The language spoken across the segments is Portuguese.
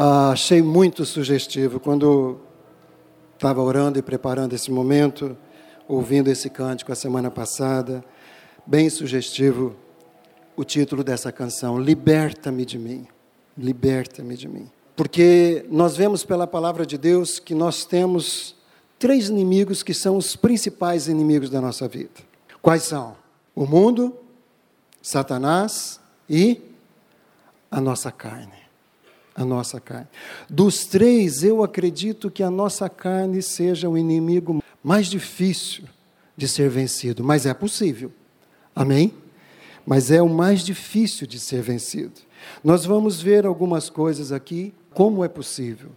Ah, achei muito sugestivo quando estava orando e preparando esse momento, ouvindo esse cântico a semana passada, bem sugestivo o título dessa canção: Liberta-me de mim. Liberta-me de mim. Porque nós vemos pela palavra de Deus que nós temos três inimigos que são os principais inimigos da nossa vida. Quais são? O mundo, Satanás e a nossa carne. A nossa carne. Dos três, eu acredito que a nossa carne seja o inimigo mais difícil de ser vencido, mas é possível. Amém? Mas é o mais difícil de ser vencido. Nós vamos ver algumas coisas aqui, como é possível.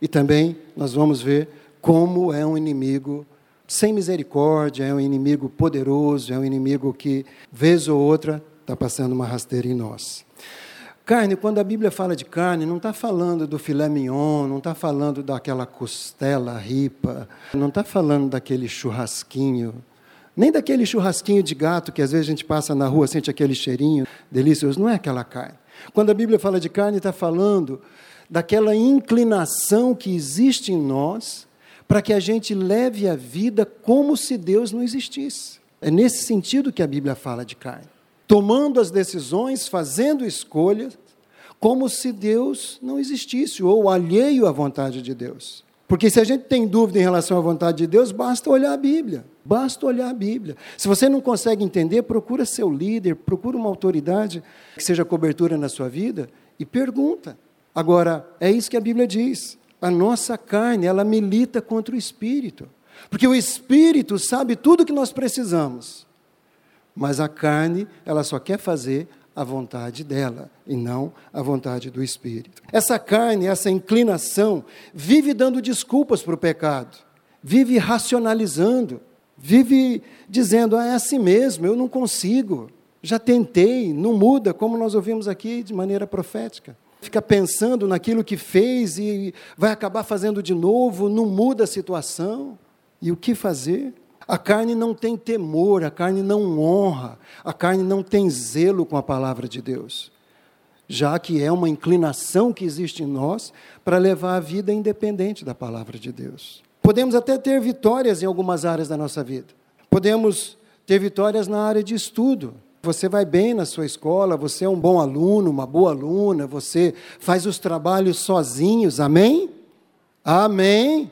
E também nós vamos ver como é um inimigo sem misericórdia, é um inimigo poderoso, é um inimigo que, vez ou outra, está passando uma rasteira em nós. Carne, quando a Bíblia fala de carne, não está falando do filé mignon, não está falando daquela costela ripa, não está falando daquele churrasquinho, nem daquele churrasquinho de gato que às vezes a gente passa na rua, sente aquele cheirinho delicioso, não é aquela carne. Quando a Bíblia fala de carne, está falando daquela inclinação que existe em nós para que a gente leve a vida como se Deus não existisse. É nesse sentido que a Bíblia fala de carne. Tomando as decisões, fazendo escolhas, como se Deus não existisse, ou alheio à vontade de Deus. Porque se a gente tem dúvida em relação à vontade de Deus, basta olhar a Bíblia. Basta olhar a Bíblia. Se você não consegue entender, procura seu líder, procura uma autoridade que seja cobertura na sua vida e pergunta. Agora, é isso que a Bíblia diz a nossa carne, ela milita contra o espírito. Porque o espírito sabe tudo que nós precisamos. Mas a carne, ela só quer fazer a vontade dela e não a vontade do espírito. Essa carne, essa inclinação, vive dando desculpas para o pecado, vive racionalizando, vive dizendo: ah, é assim mesmo, eu não consigo, já tentei, não muda, como nós ouvimos aqui de maneira profética fica pensando naquilo que fez e vai acabar fazendo de novo, não muda a situação. E o que fazer? A carne não tem temor, a carne não honra, a carne não tem zelo com a palavra de Deus, já que é uma inclinação que existe em nós para levar a vida independente da palavra de Deus. Podemos até ter vitórias em algumas áreas da nossa vida. Podemos ter vitórias na área de estudo, você vai bem na sua escola, você é um bom aluno, uma boa aluna, você faz os trabalhos sozinhos, amém? Amém?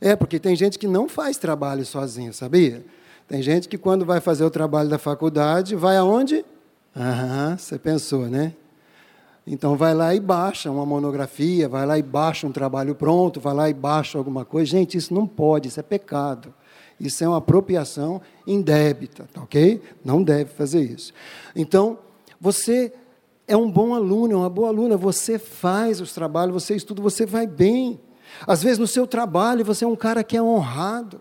É, porque tem gente que não faz trabalho sozinho, sabia? Tem gente que quando vai fazer o trabalho da faculdade, vai aonde? Aham, você pensou, né? Então vai lá e baixa uma monografia, vai lá e baixa um trabalho pronto, vai lá e baixa alguma coisa. Gente, isso não pode, isso é pecado. Isso é uma apropriação indébita, tá ok? Não deve fazer isso. Então, você é um bom aluno, é uma boa aluna, você faz os trabalhos, você estuda, você vai bem. Às vezes no seu trabalho você é um cara que é honrado.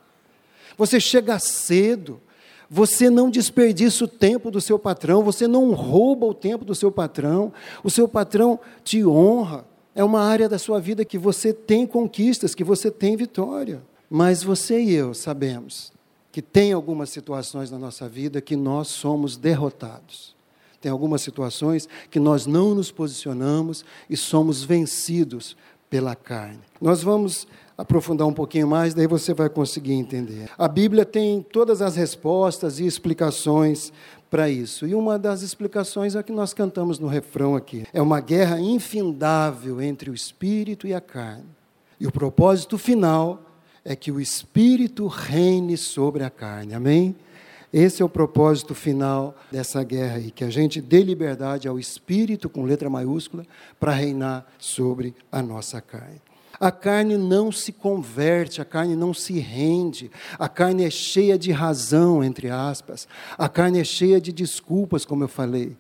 Você chega cedo, você não desperdiça o tempo do seu patrão, você não rouba o tempo do seu patrão, o seu patrão te honra. É uma área da sua vida que você tem conquistas, que você tem vitória. Mas você e eu sabemos que tem algumas situações na nossa vida que nós somos derrotados. Tem algumas situações que nós não nos posicionamos e somos vencidos pela carne. Nós vamos aprofundar um pouquinho mais, daí você vai conseguir entender. A Bíblia tem todas as respostas e explicações para isso. E uma das explicações é a que nós cantamos no refrão aqui. É uma guerra infindável entre o espírito e a carne. E o propósito final é que o Espírito reine sobre a carne. Amém? Esse é o propósito final dessa guerra aí, que a gente dê liberdade ao Espírito, com letra maiúscula, para reinar sobre a nossa carne. A carne não se converte, a carne não se rende, a carne é cheia de razão, entre aspas, a carne é cheia de desculpas, como eu falei.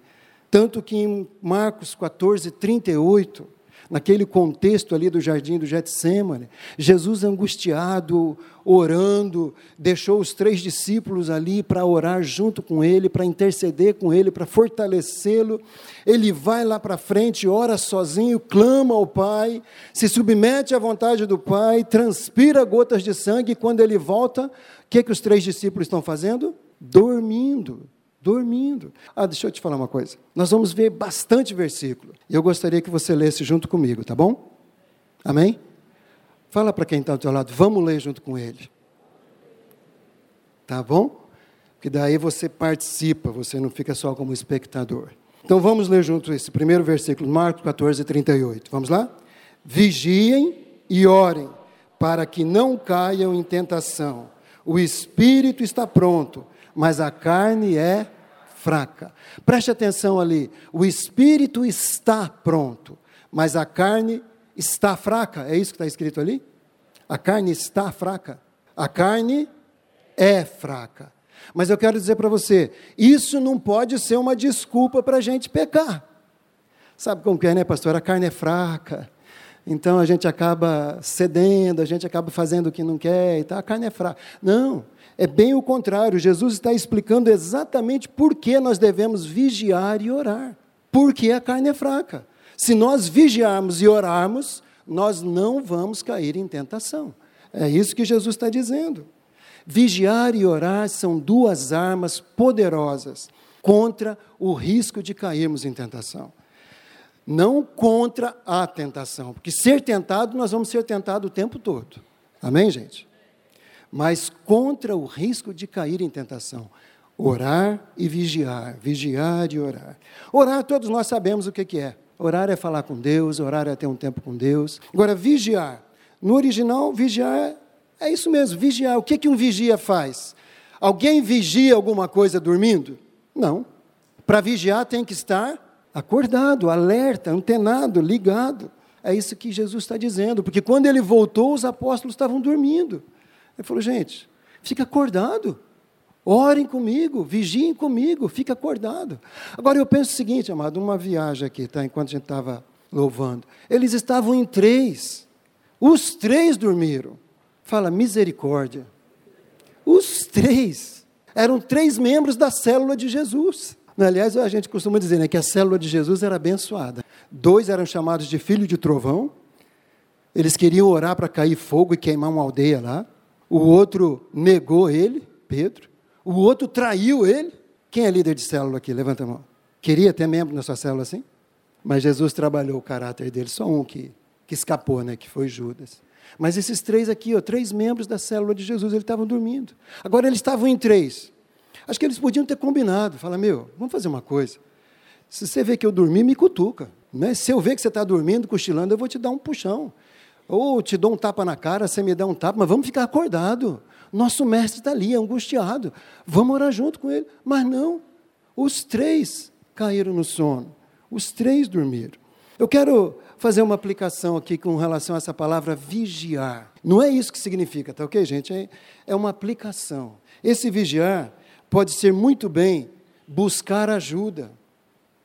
Tanto que em Marcos 14, 38, naquele contexto ali do jardim do Getsemane, Jesus angustiado, orando, deixou os três discípulos ali para orar junto com ele, para interceder com ele, para fortalecê-lo. Ele vai lá para frente, ora sozinho, clama ao Pai, se submete à vontade do Pai, transpira gotas de sangue, e quando ele volta, o que, que os três discípulos estão fazendo? Dormindo. Dormindo. Ah, deixa eu te falar uma coisa. Nós vamos ver bastante versículo. E eu gostaria que você lesse junto comigo, tá bom? Amém? Fala para quem está do teu lado, vamos ler junto com ele. Tá bom? Porque daí você participa, você não fica só como espectador. Então vamos ler junto esse primeiro versículo, Marcos 14, 38. Vamos lá? Vigiem e orem, para que não caiam em tentação. O espírito está pronto, mas a carne é fraca. Preste atenção ali. O espírito está pronto, mas a carne está fraca. É isso que está escrito ali? A carne está fraca. A carne é fraca. Mas eu quero dizer para você, isso não pode ser uma desculpa para a gente pecar. Sabe como que é, né, pastor? A carne é fraca. Então a gente acaba cedendo, a gente acaba fazendo o que não quer, e tá, a carne é fraca. Não, é bem o contrário. Jesus está explicando exatamente por que nós devemos vigiar e orar. Porque a carne é fraca. Se nós vigiarmos e orarmos, nós não vamos cair em tentação. É isso que Jesus está dizendo. Vigiar e orar são duas armas poderosas contra o risco de cairmos em tentação. Não contra a tentação, porque ser tentado, nós vamos ser tentados o tempo todo. Amém, gente? Mas contra o risco de cair em tentação. Orar e vigiar, vigiar e orar. Orar, todos nós sabemos o que, é. Orar é falar com Deus, orar é ter um tempo com Deus. Agora, vigiar. No original, vigiar é isso mesmo, vigiar. O que, que um vigia faz? Alguém vigia alguma coisa dormindo? Não. Para vigiar tem que estar acordado, alerta, antenado, ligado. É isso que Jesus está dizendo, porque quando ele voltou, os apóstolos estavam dormindo. Ele falou, gente, fica acordado. Orem comigo, vigiem comigo, fica acordado. Agora eu penso o seguinte, amado, uma viagem aqui, tá? Enquanto a gente estava louvando. Eles estavam em três. Os três dormiram. Fala, misericórdia. Os três. Eram três membros da célula de Jesus. Aliás, a gente costuma dizer né, que a célula de Jesus era abençoada. Dois eram chamados de filho de trovão. Eles queriam orar para cair fogo e queimar uma aldeia lá. O outro negou ele, Pedro. O outro traiu ele. Quem é líder de célula aqui? Levanta a mão. Queria ter membro na sua célula assim? Mas Jesus trabalhou o caráter dele. Só um que, que escapou, né? Que foi Judas. Mas esses três aqui, ó, três membros da célula de Jesus, eles estavam dormindo. Agora eles estavam em três. Acho que eles podiam ter combinado. Fala, meu, vamos fazer uma coisa. Se você vê que eu dormi, me cutuca. Né? Se eu ver que você está dormindo, cochilando, eu vou te dar um puxão. Ou te dou um tapa na cara, você me dá um tapa, mas vamos ficar acordado. Nosso mestre está ali, angustiado. Vamos orar junto com ele. Mas não, os três caíram no sono. Os três dormiram. Eu quero fazer uma aplicação aqui com relação a essa palavra vigiar. Não é isso que significa, tá ok, gente? É, é uma aplicação. Esse vigiar pode ser muito bem buscar ajuda.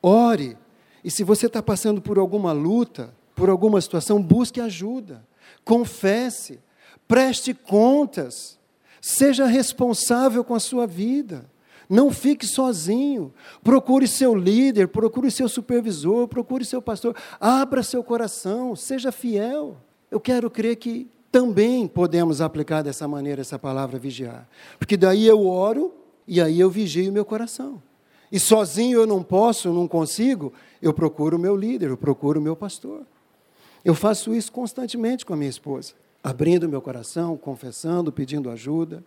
Ore. E se você está passando por alguma luta, por alguma situação, busque ajuda. Confesse. Preste contas. Seja responsável com a sua vida. Não fique sozinho. Procure seu líder, procure seu supervisor, procure seu pastor. Abra seu coração, seja fiel. Eu quero crer que também podemos aplicar dessa maneira essa palavra vigiar. Porque daí eu oro e aí eu vigio meu coração. E sozinho eu não posso, não consigo, eu procuro o meu líder, eu procuro o meu pastor. Eu faço isso constantemente com a minha esposa abrindo meu coração, confessando, pedindo ajuda.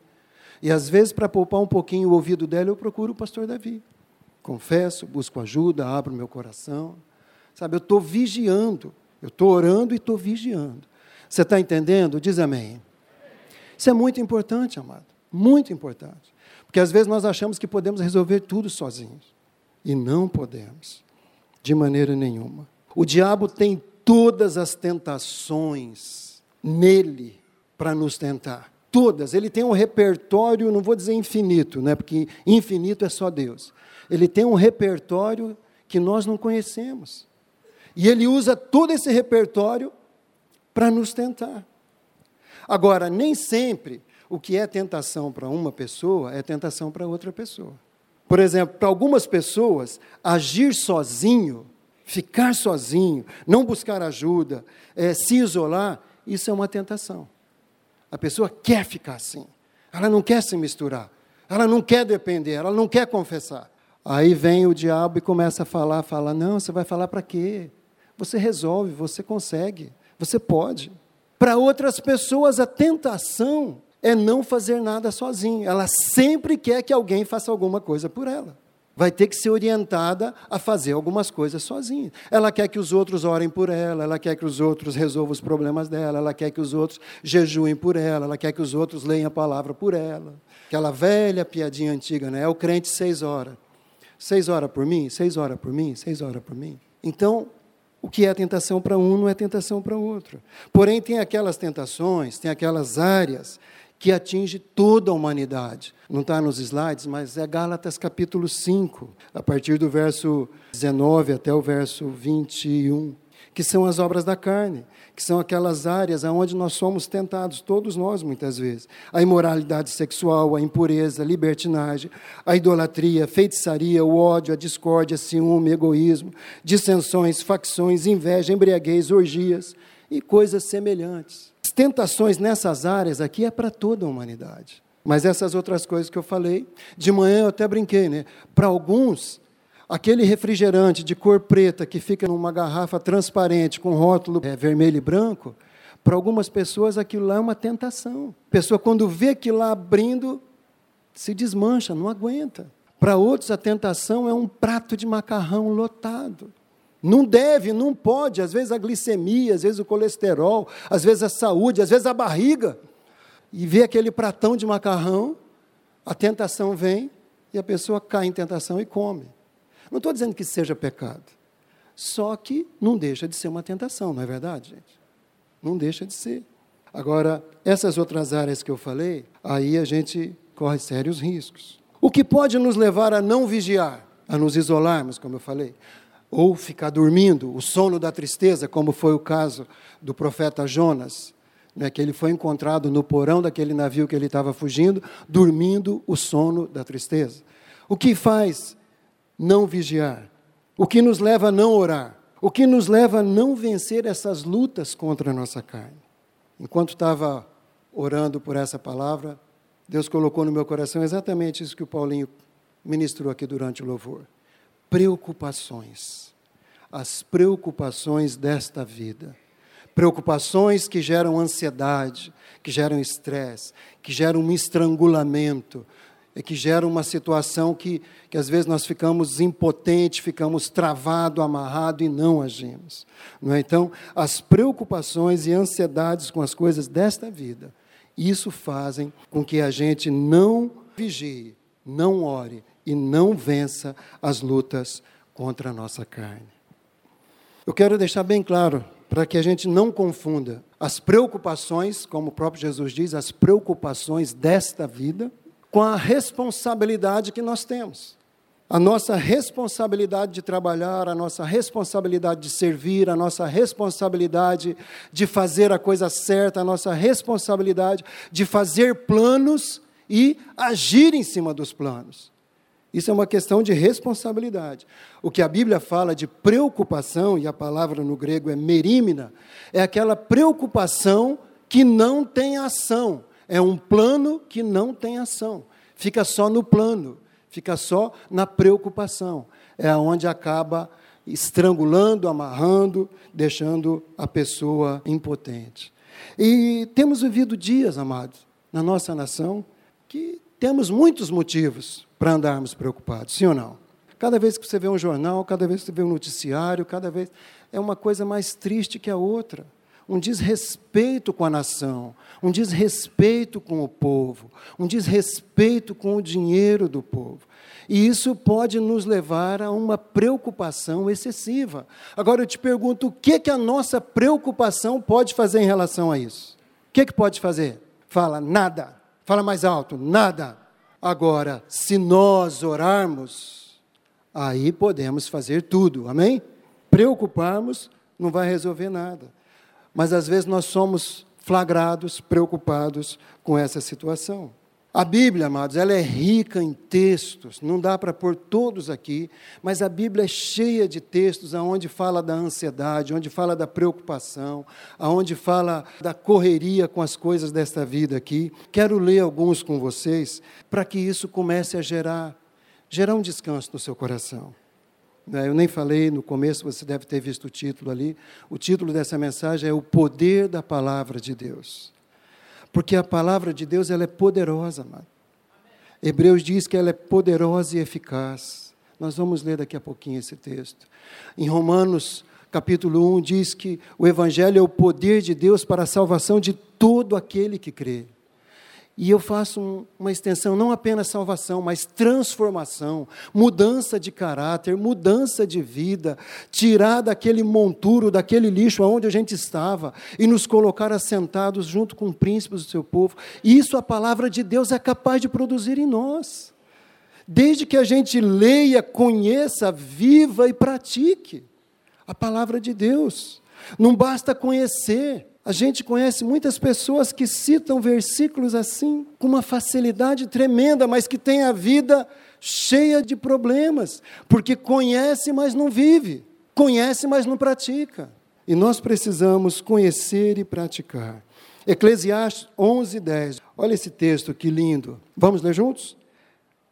E às vezes, para poupar um pouquinho o ouvido dela, eu procuro o pastor Davi. Confesso, busco ajuda, abro meu coração. Sabe, eu estou vigiando, eu estou orando e estou vigiando. Você está entendendo? Diz amém. Isso é muito importante, amado. Muito importante. Porque às vezes nós achamos que podemos resolver tudo sozinhos. E não podemos, de maneira nenhuma. O diabo tem todas as tentações nele para nos tentar. Todas. Ele tem um repertório, não vou dizer infinito, né, porque infinito é só Deus. Ele tem um repertório que nós não conhecemos. E ele usa todo esse repertório para nos tentar. Agora, nem sempre o que é tentação para uma pessoa é tentação para outra pessoa. Por exemplo, para algumas pessoas, agir sozinho, ficar sozinho, não buscar ajuda, é, se isolar, isso é uma tentação. A pessoa quer ficar assim. Ela não quer se misturar. Ela não quer depender, ela não quer confessar. Aí vem o diabo e começa a falar, fala: "Não, você vai falar para quê? Você resolve, você consegue, você pode". Para outras pessoas a tentação é não fazer nada sozinho. Ela sempre quer que alguém faça alguma coisa por ela vai ter que ser orientada a fazer algumas coisas sozinha. Ela quer que os outros orem por ela, ela quer que os outros resolvam os problemas dela, ela quer que os outros jejuem por ela, ela quer que os outros leiam a palavra por ela. Aquela velha piadinha antiga, né? É o crente seis horas. Seis horas por mim, seis horas por mim, seis horas por mim. Então, o que é tentação para um não é tentação para outro. Porém, tem aquelas tentações, tem aquelas áreas que atinge toda a humanidade. Não está nos slides, mas é Gálatas capítulo 5, a partir do verso 19 até o verso 21, que são as obras da carne, que são aquelas áreas onde nós somos tentados, todos nós muitas vezes. A imoralidade sexual, a impureza, a libertinagem, a idolatria, a feitiçaria, o ódio, a discórdia, ciúme, egoísmo, dissensões, facções, inveja, embriaguez, orgias e coisas semelhantes tentações nessas áreas aqui é para toda a humanidade. Mas essas outras coisas que eu falei, de manhã eu até brinquei, né? Para alguns, aquele refrigerante de cor preta que fica numa garrafa transparente com rótulo é, vermelho e branco, para algumas pessoas aquilo lá é uma tentação. A pessoa, quando vê aquilo lá abrindo, se desmancha, não aguenta. Para outros, a tentação é um prato de macarrão lotado. Não deve, não pode, às vezes a glicemia, às vezes o colesterol, às vezes a saúde, às vezes a barriga. E vê aquele pratão de macarrão, a tentação vem e a pessoa cai em tentação e come. Não estou dizendo que seja pecado, só que não deixa de ser uma tentação, não é verdade, gente? Não deixa de ser. Agora, essas outras áreas que eu falei, aí a gente corre sérios riscos. O que pode nos levar a não vigiar, a nos isolarmos, como eu falei? Ou ficar dormindo, o sono da tristeza, como foi o caso do profeta Jonas, né, que ele foi encontrado no porão daquele navio que ele estava fugindo, dormindo o sono da tristeza. O que faz não vigiar? O que nos leva a não orar? O que nos leva a não vencer essas lutas contra a nossa carne? Enquanto estava orando por essa palavra, Deus colocou no meu coração exatamente isso que o Paulinho ministrou aqui durante o louvor preocupações. As preocupações desta vida. Preocupações que geram ansiedade, que geram estresse, que geram um estrangulamento, que geram uma situação que, que às vezes nós ficamos impotentes, ficamos travados, amarrados e não agimos. Não é? Então, as preocupações e ansiedades com as coisas desta vida, isso fazem com que a gente não vigie, não ore e não vença as lutas contra a nossa carne. Eu quero deixar bem claro, para que a gente não confunda as preocupações, como o próprio Jesus diz, as preocupações desta vida, com a responsabilidade que nós temos. A nossa responsabilidade de trabalhar, a nossa responsabilidade de servir, a nossa responsabilidade de fazer a coisa certa, a nossa responsabilidade de fazer planos e agir em cima dos planos. Isso é uma questão de responsabilidade. O que a Bíblia fala de preocupação, e a palavra no grego é merímina, é aquela preocupação que não tem ação. É um plano que não tem ação. Fica só no plano, fica só na preocupação. É onde acaba estrangulando, amarrando, deixando a pessoa impotente. E temos vivido dias, amados, na nossa nação, que temos muitos motivos para andarmos preocupados, sim ou não? Cada vez que você vê um jornal, cada vez que você vê um noticiário, cada vez é uma coisa mais triste que a outra. Um desrespeito com a nação, um desrespeito com o povo, um desrespeito com o dinheiro do povo. E isso pode nos levar a uma preocupação excessiva. Agora eu te pergunto, o que, que a nossa preocupação pode fazer em relação a isso? O que, que pode fazer? Fala, nada. Fala mais alto, nada. Agora, se nós orarmos, aí podemos fazer tudo, amém? Preocuparmos não vai resolver nada. Mas às vezes nós somos flagrados, preocupados com essa situação. A Bíblia, amados, ela é rica em textos, não dá para pôr todos aqui, mas a Bíblia é cheia de textos aonde fala da ansiedade, onde fala da preocupação, aonde fala da correria com as coisas desta vida aqui. Quero ler alguns com vocês para que isso comece a gerar gerar um descanso no seu coração. Né, eu nem falei no começo, você deve ter visto o título ali. O título dessa mensagem é O Poder da Palavra de Deus. Porque a palavra de Deus ela é poderosa, amado. Hebreus diz que ela é poderosa e eficaz. Nós vamos ler daqui a pouquinho esse texto. Em Romanos, capítulo 1, diz que o Evangelho é o poder de Deus para a salvação de todo aquele que crê. E eu faço um, uma extensão, não apenas salvação, mas transformação, mudança de caráter, mudança de vida, tirar daquele monturo, daquele lixo onde a gente estava e nos colocar assentados junto com príncipes do seu povo. Isso a palavra de Deus é capaz de produzir em nós. Desde que a gente leia, conheça, viva e pratique a palavra de Deus. Não basta conhecer, a gente conhece muitas pessoas que citam versículos assim com uma facilidade tremenda, mas que têm a vida cheia de problemas, porque conhece, mas não vive, conhece, mas não pratica. E nós precisamos conhecer e praticar. Eclesiastes 11, 10. Olha esse texto que lindo. Vamos ler juntos?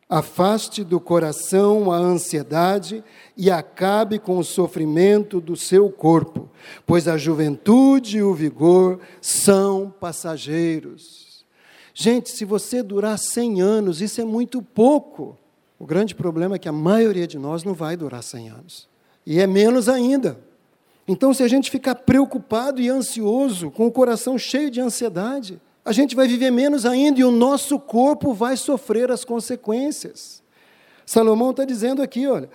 Afaste do coração a ansiedade e acabe com o sofrimento do seu corpo, pois a juventude e o vigor são passageiros. Gente, se você durar 100 anos, isso é muito pouco. O grande problema é que a maioria de nós não vai durar 100 anos. E é menos ainda. Então, se a gente ficar preocupado e ansioso, com o coração cheio de ansiedade, a gente vai viver menos ainda e o nosso corpo vai sofrer as consequências. Salomão está dizendo aqui, olha,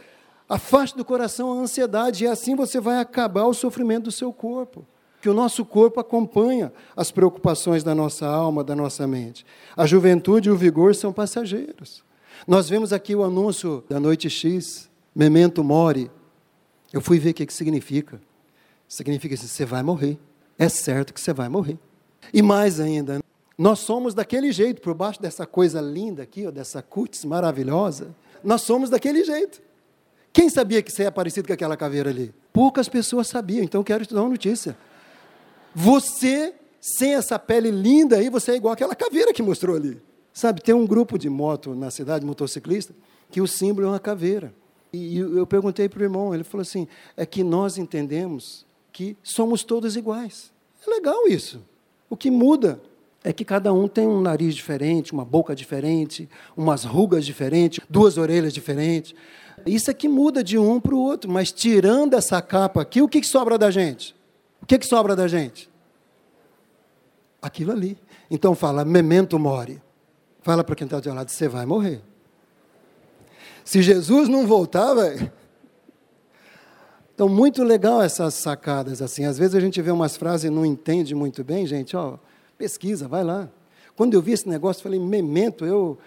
afaste do coração a ansiedade e assim você vai acabar o sofrimento do seu corpo. Que o nosso corpo acompanha as preocupações da nossa alma, da nossa mente. A juventude e o vigor são passageiros. Nós vemos aqui o anúncio da noite X, memento mori. Eu fui ver o que, que significa. Significa que você vai morrer. É certo que você vai morrer. E mais ainda, nós somos daquele jeito, por baixo dessa coisa linda aqui, ó, dessa cutis maravilhosa, nós somos daquele jeito. Quem sabia que você é parecido com aquela caveira ali? Poucas pessoas sabiam, então quero te dar uma notícia. Você, sem essa pele linda aí, você é igual aquela caveira que mostrou ali. Sabe, tem um grupo de moto na cidade, motociclista, que o símbolo é uma caveira. E eu perguntei para o irmão, ele falou assim: é que nós entendemos que somos todos iguais. É legal isso. O que muda é que cada um tem um nariz diferente, uma boca diferente, umas rugas diferentes, duas orelhas diferentes. Isso é que muda de um para o outro, mas tirando essa capa aqui, o que, que sobra da gente? O que, que sobra da gente? Aquilo ali. Então fala, memento mori. Fala para quem está do seu lado, você vai morrer. Se Jesus não voltar, velho. Então, muito legal essas sacadas assim. Às vezes a gente vê umas frases e não entende muito bem, gente, ó, pesquisa, vai lá. Quando eu vi esse negócio, falei, memento, eu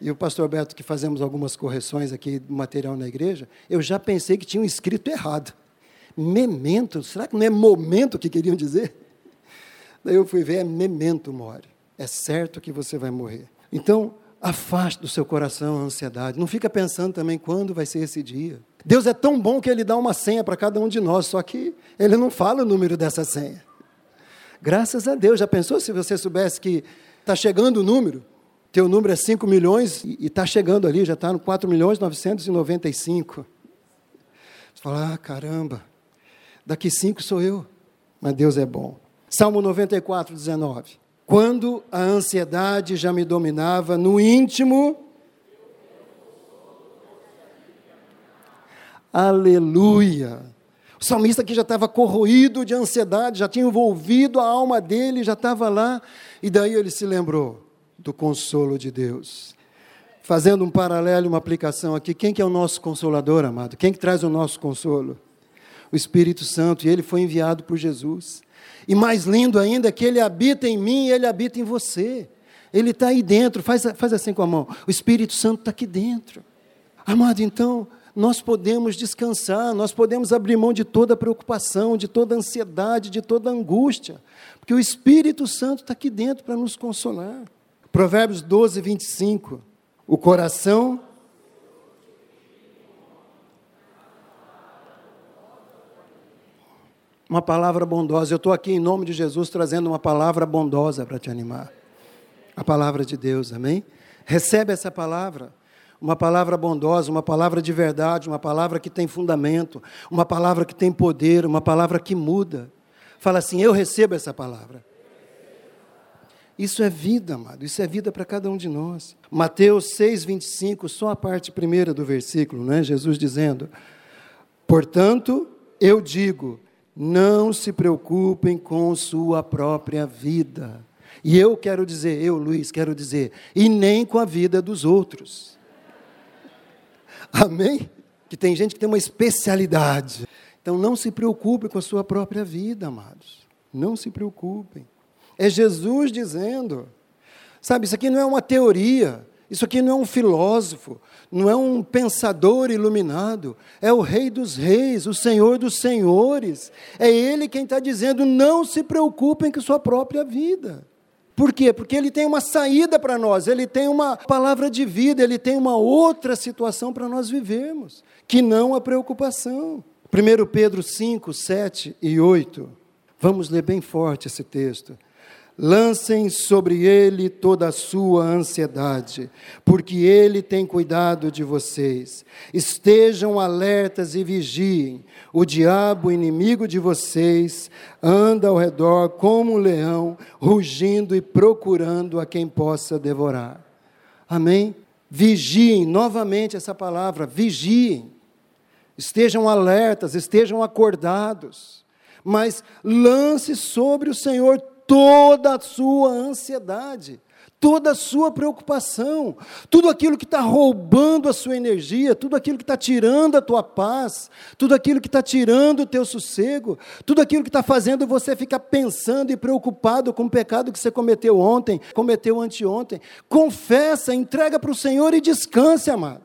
e o pastor Beto, que fazemos algumas correções aqui do material na igreja, eu já pensei que tinham escrito errado. Memento, será que não é momento que queriam dizer? Daí eu fui ver, é memento mori. É certo que você vai morrer. Então, afaste do seu coração a ansiedade. Não fica pensando também quando vai ser esse dia. Deus é tão bom que Ele dá uma senha para cada um de nós, só que Ele não fala o número dessa senha. Graças a Deus, já pensou se você soubesse que está chegando o número? Teu número é 5 milhões e está chegando ali, já está no 4 milhões 995. Você fala, ah, caramba, daqui cinco sou eu. Mas Deus é bom. Salmo 94, 19. Quando a ansiedade já me dominava no íntimo, Aleluia! O salmista aqui já estava corroído de ansiedade, já tinha envolvido a alma dele, já estava lá, e daí ele se lembrou do consolo de Deus. Fazendo um paralelo, uma aplicação aqui, quem que é o nosso consolador, amado? Quem que traz o nosso consolo? O Espírito Santo, e ele foi enviado por Jesus. E mais lindo ainda é que ele habita em mim e ele habita em você. Ele está aí dentro, faz, faz assim com a mão. O Espírito Santo está aqui dentro. Amado, então, nós podemos descansar, nós podemos abrir mão de toda preocupação, de toda ansiedade, de toda angústia, porque o Espírito Santo está aqui dentro para nos consolar. Provérbios 12, 25. O coração. Uma palavra bondosa. Eu estou aqui em nome de Jesus trazendo uma palavra bondosa para te animar. A palavra de Deus, amém? Recebe essa palavra. Uma palavra bondosa, uma palavra de verdade, uma palavra que tem fundamento, uma palavra que tem poder, uma palavra que muda. Fala assim: Eu recebo essa palavra. Isso é vida, amado, isso é vida para cada um de nós. Mateus 6, 25, só a parte primeira do versículo, né? Jesus dizendo: Portanto, eu digo, não se preocupem com sua própria vida. E eu quero dizer, eu, Luiz, quero dizer, e nem com a vida dos outros. Amém? Que tem gente que tem uma especialidade. Então não se preocupe com a sua própria vida, amados. Não se preocupem. É Jesus dizendo. Sabe, isso aqui não é uma teoria, isso aqui não é um filósofo, não é um pensador iluminado, é o Rei dos Reis, o Senhor dos Senhores. É Ele quem está dizendo: não se preocupem com sua própria vida. Por quê? Porque Ele tem uma saída para nós, Ele tem uma palavra de vida, Ele tem uma outra situação para nós vivermos, que não a preocupação. 1 Pedro 5, 7 e 8. Vamos ler bem forte esse texto. Lancem sobre ele toda a sua ansiedade, porque ele tem cuidado de vocês. Estejam alertas e vigiem. O diabo, inimigo de vocês, anda ao redor como um leão, rugindo e procurando a quem possa devorar. Amém? Vigiem, novamente essa palavra, vigiem. Estejam alertas, estejam acordados, mas lance sobre o Senhor toda a sua ansiedade, toda a sua preocupação, tudo aquilo que está roubando a sua energia, tudo aquilo que está tirando a tua paz, tudo aquilo que está tirando o teu sossego, tudo aquilo que está fazendo você ficar pensando e preocupado com o pecado que você cometeu ontem, cometeu anteontem. Confessa, entrega para o Senhor e descanse, amado.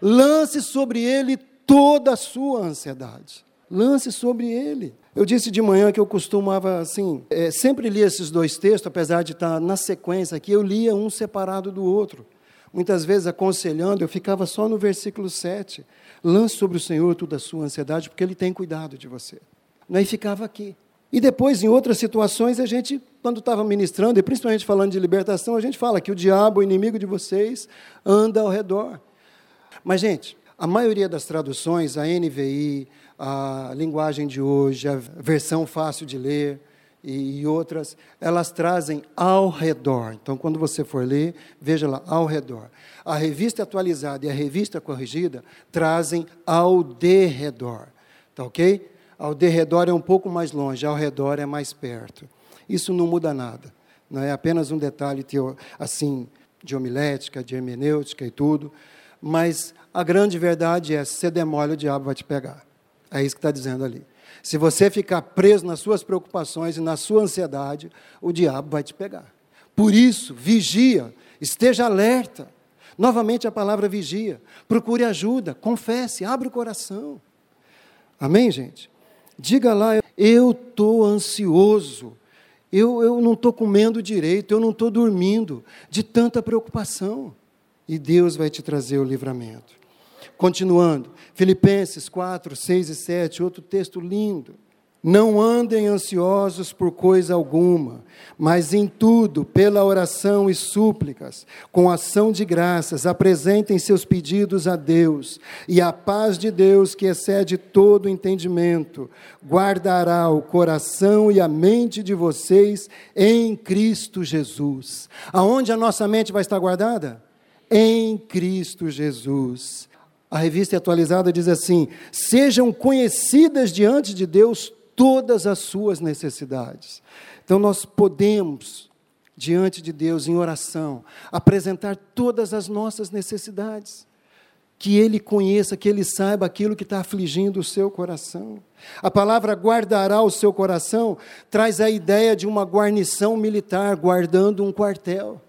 Lance sobre ele toda a sua ansiedade. Lance sobre ele. Eu disse de manhã que eu costumava, assim, é, sempre lia esses dois textos, apesar de estar na sequência aqui, eu lia um separado do outro. Muitas vezes, aconselhando, eu ficava só no versículo 7. Lance sobre o Senhor toda a sua ansiedade, porque Ele tem cuidado de você. Aí ficava aqui. E depois, em outras situações, a gente, quando estava ministrando, e principalmente falando de libertação, a gente fala que o diabo, o inimigo de vocês, anda ao redor. Mas, gente, a maioria das traduções, a NVI, a linguagem de hoje, a versão fácil de ler e, outras, elas trazem ao redor. Então, quando você for ler, veja lá, ao redor. A revista atualizada e a revista corrigida trazem ao derredor. Tá ok? Ao derredor é um pouco mais longe, ao redor é mais perto. Isso não muda nada. Não é apenas um detalhe assim de homilética, de hermenêutica e tudo. Mas a grande verdade é: se você demole, o diabo vai te pegar. É isso que está dizendo ali. Se você ficar preso nas suas preocupações e na sua ansiedade, o diabo vai te pegar. Por isso, vigia, esteja alerta. Novamente a palavra vigia. Procure ajuda, confesse, abre o coração. Amém, gente? Diga lá, eu estou ansioso, eu, eu não estou comendo direito, eu não estou dormindo, de tanta preocupação. E Deus vai te trazer o livramento. Continuando, Filipenses 4, 6 e 7, outro texto lindo. Não andem ansiosos por coisa alguma, mas em tudo, pela oração e súplicas, com ação de graças, apresentem seus pedidos a Deus, e a paz de Deus, que excede todo entendimento, guardará o coração e a mente de vocês em Cristo Jesus. Aonde a nossa mente vai estar guardada? Em Cristo Jesus. A revista atualizada diz assim: sejam conhecidas diante de Deus todas as suas necessidades. Então nós podemos, diante de Deus, em oração, apresentar todas as nossas necessidades. Que Ele conheça, que Ele saiba aquilo que está afligindo o seu coração. A palavra guardará o seu coração traz a ideia de uma guarnição militar guardando um quartel,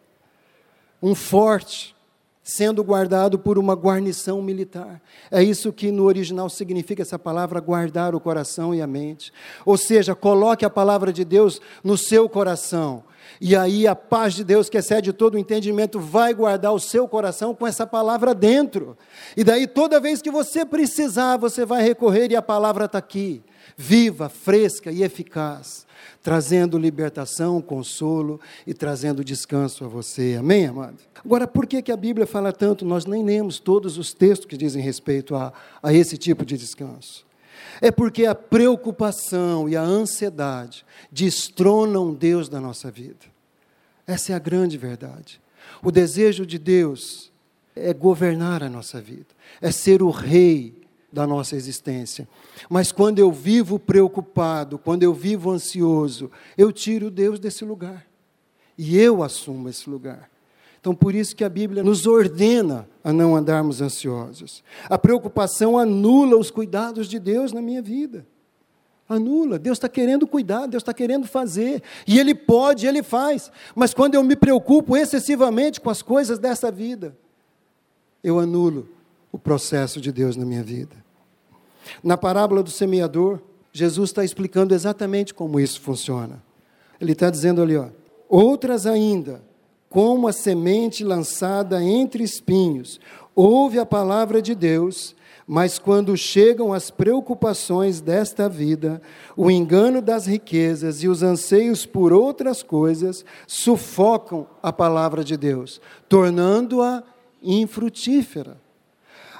um forte sendo guardado por uma guarnição militar. É isso que no original significa essa palavra guardar o coração e a mente. Ou seja, coloque a palavra de Deus no seu coração. E aí a paz de Deus, que excede todo o entendimento, vai guardar o seu coração com essa palavra dentro. E daí, toda vez que você precisar, você vai recorrer e a palavra está aqui. viva, fresca e eficaz, trazendo libertação, consolo e trazendo descanso a você. Amém, amado? Agora, por que, que a Bíblia fala tanto? Nós nem lemos todos os textos que dizem respeito a, a esse tipo de descanso. É porque a preocupação e a ansiedade destronam Deus da nossa vida. Essa é a grande verdade. O desejo de Deus é governar a nossa vida, é ser o rei da nossa existência. Mas quando eu vivo preocupado, quando eu vivo ansioso, eu tiro Deus desse lugar. E eu assumo esse lugar. Então, por isso que a Bíblia nos ordena a não andarmos ansiosos. A preocupação anula os cuidados de Deus na minha vida. Anula. Deus está querendo cuidar, Deus está querendo fazer. E Ele pode, Ele faz. Mas quando eu me preocupo excessivamente com as coisas dessa vida, eu anulo o processo de Deus na minha vida. Na parábola do semeador, Jesus está explicando exatamente como isso funciona. Ele está dizendo ali, ó, outras ainda como a semente lançada entre espinhos. Ouve a palavra de Deus, mas quando chegam as preocupações desta vida, o engano das riquezas e os anseios por outras coisas sufocam a palavra de Deus, tornando-a infrutífera.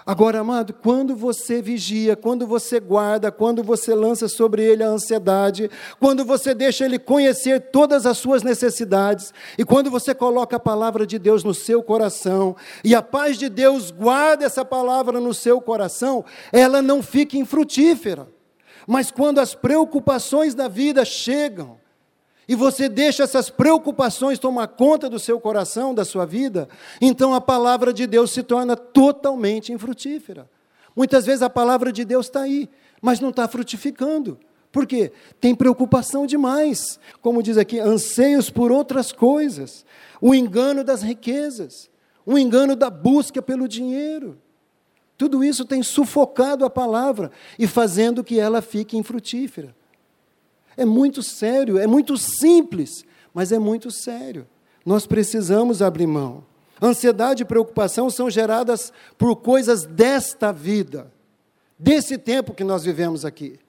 Agora, amado, quando você vigia, quando você guarda, quando você lança sobre ele a ansiedade, quando você deixa ele conhecer todas as suas necessidades, e quando você coloca a palavra de Deus no seu coração, e a paz de Deus guarda essa palavra no seu coração, ela não fica infrutífera. Mas quando as preocupações da vida chegam, e você deixa essas preocupações tomar conta do seu coração, da sua vida, então a palavra de Deus se torna totalmente infrutífera. Muitas vezes a palavra de Deus está aí, mas não está frutificando. Por quê? Tem preocupação demais. Como diz aqui, anseios por outras coisas, o engano das riquezas, o engano da busca pelo dinheiro. Tudo isso tem sufocado a palavra e fazendo que ela fique infrutífera. É muito sério, é muito simples, mas é muito sério. Nós precisamos abrir mão. Ansiedade e preocupação são geradas por coisas desta vida, desse tempo que nós vivemos aqui,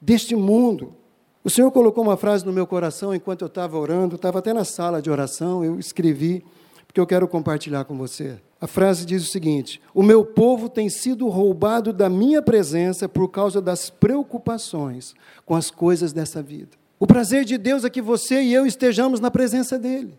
deste mundo. O Senhor colocou uma frase no meu coração enquanto eu estava orando, estava até na sala de oração, eu escrevi, porque eu quero compartilhar com você. A frase diz o seguinte: O meu povo tem sido roubado da minha presença por causa das preocupações com as coisas dessa vida. O prazer de Deus é que você e eu estejamos na presença dEle,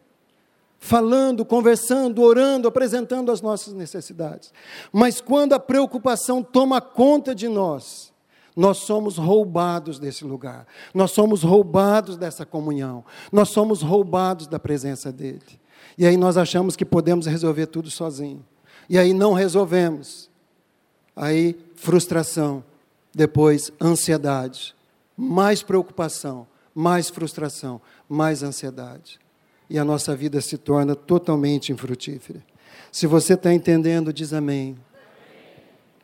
falando, conversando, orando, apresentando as nossas necessidades. Mas quando a preocupação toma conta de nós, nós somos roubados desse lugar, nós somos roubados dessa comunhão, nós somos roubados da presença dEle. E aí nós achamos que podemos resolver tudo sozinho. E aí não resolvemos. Aí frustração, depois ansiedade, mais preocupação, mais frustração, mais ansiedade. E a nossa vida se torna totalmente infrutífera. Se você está entendendo, diz amém.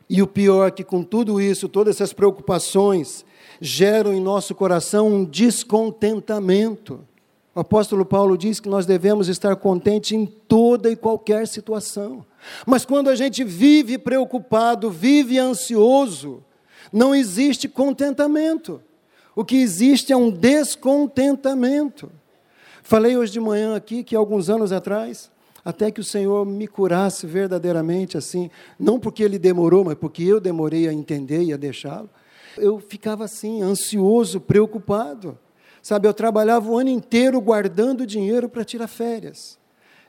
E o pior é que com tudo isso, todas essas preocupações, geram em nosso coração um descontentamento. O apóstolo Paulo diz que nós devemos estar contentes em toda e qualquer situação. Mas quando a gente vive preocupado, vive ansioso, não existe contentamento. O que existe é um descontentamento. Falei hoje de manhã aqui que alguns anos atrás, até que o Senhor me curasse verdadeiramente assim, não porque ele demorou, mas porque eu demorei a entender e a deixá-lo, eu ficava assim, ansioso, preocupado. Sabe, eu trabalhava o ano inteiro guardando dinheiro para tirar férias.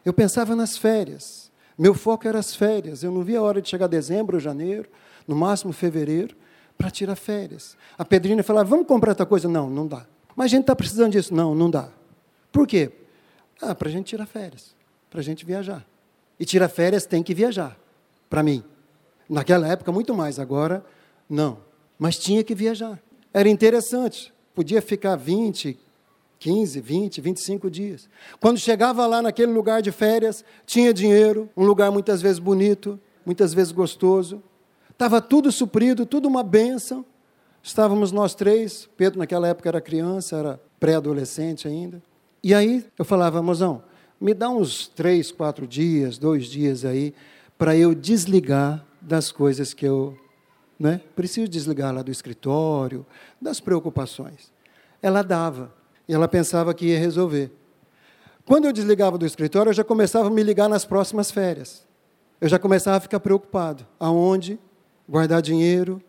Eu pensava nas férias. Meu foco era as férias. Eu não via a hora de chegar dezembro, janeiro, no máximo fevereiro, para tirar férias. A Pedrina falava: vamos comprar outra coisa? Não, não dá. Mas a gente está precisando disso? Não, não dá. Por quê? Ah, para a gente tirar férias, para a gente viajar. E tirar férias tem que viajar, para mim. Naquela época, muito mais, agora, não. Mas tinha que viajar. Era interessante podia ficar 20, 15, 20, 25 dias. Quando chegava lá naquele lugar de férias, tinha dinheiro, um lugar muitas vezes bonito, muitas vezes gostoso. Estava tudo suprido, tudo uma bênção. Estávamos nós três, Pedro naquela época era criança, era pré-adolescente ainda. E aí eu falava, mozão, me dá uns três, quatro dias, dois dias aí, para eu desligar das coisas que eu né? Preciso desligar lá do escritório, das preocupações. Ela dava, e ela pensava que ia resolver. Quando eu desligava do escritório, eu já começava a me ligar nas próximas férias. Eu já começava a ficar preocupado. Aonde? Guardar dinheiro.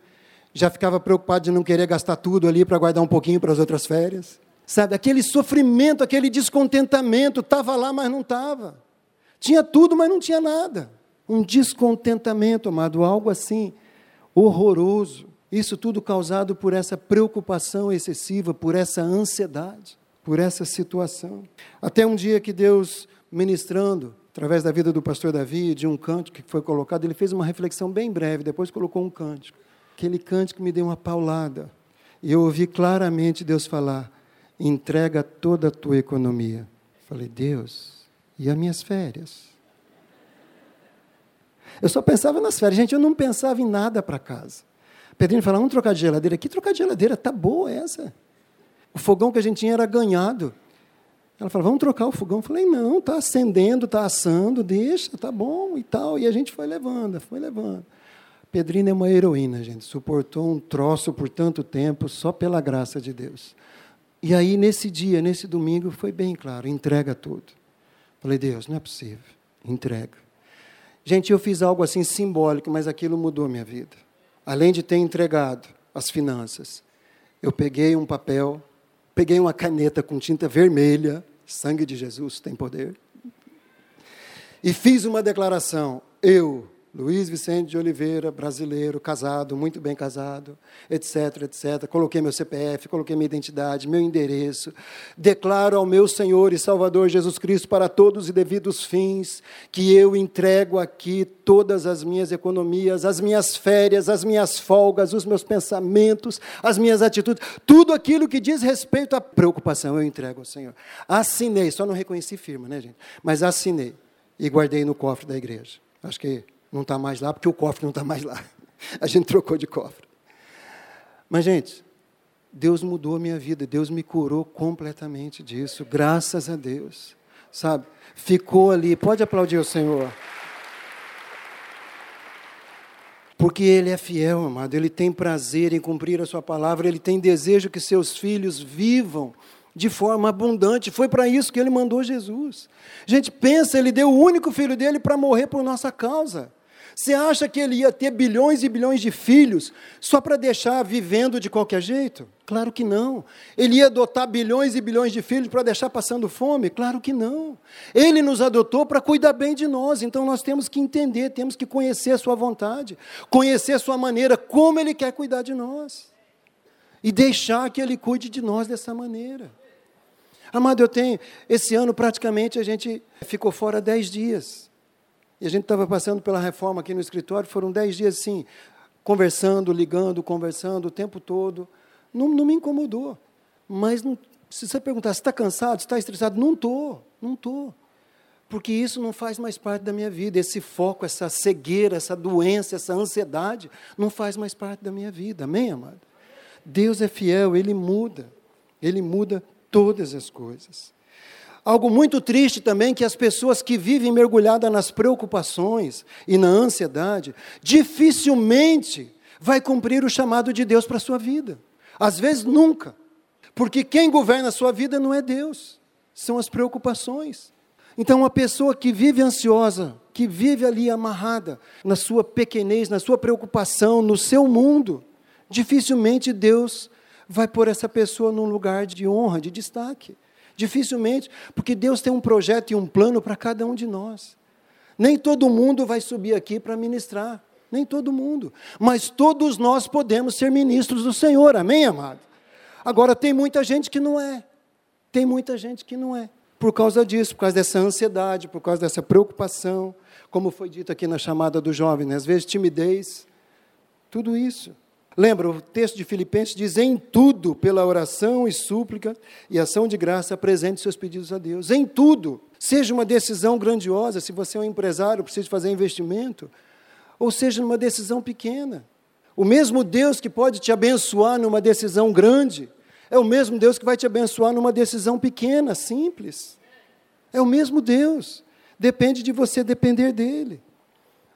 Já ficava preocupado de não querer gastar tudo ali para guardar um pouquinho para as outras férias. Sabe, aquele sofrimento, aquele descontentamento, estava lá, mas não estava. Tinha tudo, mas não tinha nada. Um descontentamento, amado, algo assim horroroso. Isso tudo causado por essa preocupação excessiva, por essa ansiedade, por essa situação. Até um dia que Deus, ministrando, através da vida do pastor Davi, de um cântico que foi colocado, ele fez uma reflexão bem breve, depois colocou um cântico. Aquele cântico me deu uma paulada. E eu ouvi claramente Deus falar: entrega toda a tua economia. Falei, Deus, e as minhas férias? Eu só pensava nas férias. Gente, eu não pensava em nada para casa. Pedrinho falava, vamos trocar de geladeira. Que trocar de geladeira? Tá boa essa. O fogão que a gente tinha era ganhado. Ela falou, vamos trocar o fogão. Eu falei, não, está acendendo, está assando, deixa, tá bom e tal. E a gente foi levando, foi levando. Pedrina é uma heroína, gente. Suportou um troço por tanto tempo só pela graça de Deus. E aí, nesse dia, nesse domingo, foi bem claro: entrega tudo. Falei, Deus, não é possível, entrega. Gente, eu fiz algo assim simbólico, mas aquilo mudou minha vida. Além de ter entregado as finanças, eu peguei um papel, peguei uma caneta com tinta vermelha, sangue de Jesus tem poder, e fiz uma declaração: eu Luiz Vicente de Oliveira, brasileiro, casado, muito bem casado, etc, etc. Coloquei meu CPF, coloquei minha identidade, meu endereço. Declaro ao meu Senhor e Salvador Jesus Cristo para todos e devidos fins que eu entrego aqui todas as minhas economias, as minhas férias, as minhas folgas, os meus pensamentos, as minhas atitudes, tudo aquilo que diz respeito à preocupação, eu entrego ao Senhor. Assinei, só não reconheci firma, né, gente? Mas assinei e guardei no cofre da igreja. Acho que não está mais lá, porque o cofre não está mais lá. A gente trocou de cofre. Mas, gente, Deus mudou a minha vida, Deus me curou completamente disso, graças a Deus. Sabe? Ficou ali, pode aplaudir o Senhor. Porque Ele é fiel, amado, Ele tem prazer em cumprir a Sua palavra, Ele tem desejo que seus filhos vivam de forma abundante. Foi para isso que Ele mandou Jesus. Gente, pensa, Ele deu o único filho dele para morrer por nossa causa. Você acha que ele ia ter bilhões e bilhões de filhos só para deixar vivendo de qualquer jeito? Claro que não. Ele ia adotar bilhões e bilhões de filhos para deixar passando fome? Claro que não. Ele nos adotou para cuidar bem de nós, então nós temos que entender, temos que conhecer a Sua vontade, conhecer a Sua maneira, como Ele quer cuidar de nós. E deixar que Ele cuide de nós dessa maneira. Amado, eu tenho, esse ano praticamente a gente ficou fora dez dias. E a gente estava passando pela reforma aqui no escritório, foram dez dias assim, conversando, ligando, conversando o tempo todo. Não, não me incomodou. Mas não, se você perguntar, você está cansado, está estressado? Não estou, não estou. Porque isso não faz mais parte da minha vida. Esse foco, essa cegueira, essa doença, essa ansiedade, não faz mais parte da minha vida. Amém, amado? Deus é fiel, Ele muda. Ele muda todas as coisas. Algo muito triste também que as pessoas que vivem mergulhadas nas preocupações e na ansiedade, dificilmente vai cumprir o chamado de Deus para a sua vida. Às vezes nunca. Porque quem governa a sua vida não é Deus, são as preocupações. Então, uma pessoa que vive ansiosa, que vive ali amarrada na sua pequenez, na sua preocupação, no seu mundo, dificilmente Deus vai pôr essa pessoa num lugar de honra, de destaque. Dificilmente, porque Deus tem um projeto e um plano para cada um de nós. Nem todo mundo vai subir aqui para ministrar, nem todo mundo, mas todos nós podemos ser ministros do Senhor, amém, amado? Agora, tem muita gente que não é, tem muita gente que não é, por causa disso, por causa dessa ansiedade, por causa dessa preocupação, como foi dito aqui na chamada do jovem, né? às vezes timidez, tudo isso. Lembra, o texto de Filipenses diz: em tudo, pela oração e súplica e ação de graça, apresente seus pedidos a Deus. Em tudo. Seja uma decisão grandiosa, se você é um empresário, precisa fazer investimento, ou seja numa decisão pequena. O mesmo Deus que pode te abençoar numa decisão grande, é o mesmo Deus que vai te abençoar numa decisão pequena, simples. É o mesmo Deus. Depende de você depender dele.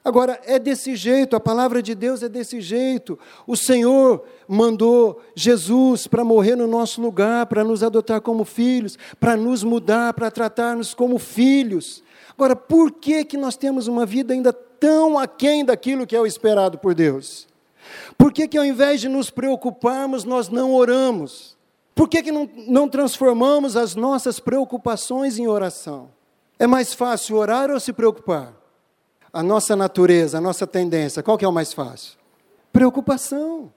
Agora, é desse jeito, a palavra de Deus é desse jeito. O Senhor mandou Jesus para morrer no nosso lugar, para nos adotar como filhos, para nos mudar, para tratar-nos como filhos. Agora, por que, que nós temos uma vida ainda tão aquém daquilo que é o esperado por Deus? Por que, que ao invés de nos preocuparmos, nós não oramos? Por que, que não, não transformamos as nossas preocupações em oração? É mais fácil orar ou se preocupar? A nossa natureza, a nossa tendência, qual que é o mais fácil? Preocupação.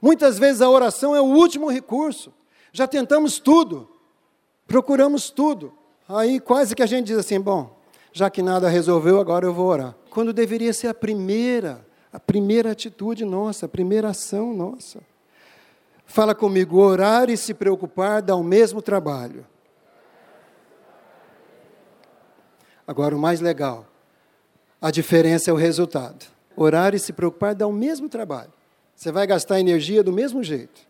Muitas vezes a oração é o último recurso. Já tentamos tudo, procuramos tudo. Aí quase que a gente diz assim: bom, já que nada resolveu, agora eu vou orar. Quando deveria ser a primeira, a primeira atitude nossa, a primeira ação nossa. Fala comigo: orar e se preocupar dá o mesmo trabalho. Agora, o mais legal, a diferença é o resultado. Orar e se preocupar dá o mesmo trabalho. Você vai gastar energia do mesmo jeito.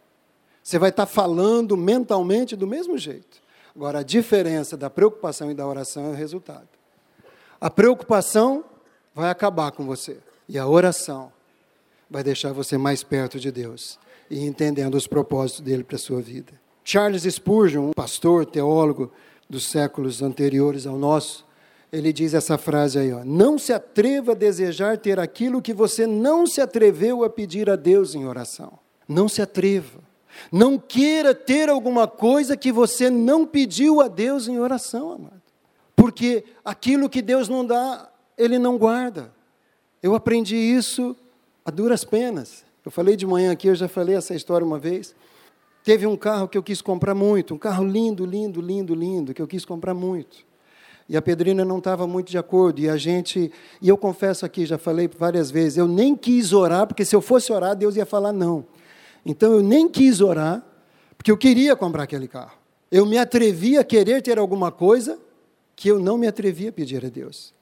Você vai estar falando mentalmente do mesmo jeito. Agora, a diferença da preocupação e da oração é o resultado. A preocupação vai acabar com você. E a oração vai deixar você mais perto de Deus e entendendo os propósitos dele para a sua vida. Charles Spurgeon, um pastor, teólogo dos séculos anteriores ao nosso, ele diz essa frase aí, ó, não se atreva a desejar ter aquilo que você não se atreveu a pedir a Deus em oração. Não se atreva. Não queira ter alguma coisa que você não pediu a Deus em oração, amado. Porque aquilo que Deus não dá, Ele não guarda. Eu aprendi isso a duras penas. Eu falei de manhã aqui, eu já falei essa história uma vez. Teve um carro que eu quis comprar muito, um carro lindo, lindo, lindo, lindo, que eu quis comprar muito. E a Pedrina não estava muito de acordo. E a gente, e eu confesso aqui, já falei várias vezes, eu nem quis orar, porque se eu fosse orar, Deus ia falar não. Então eu nem quis orar, porque eu queria comprar aquele carro. Eu me atrevi a querer ter alguma coisa que eu não me atrevia a pedir a Deus.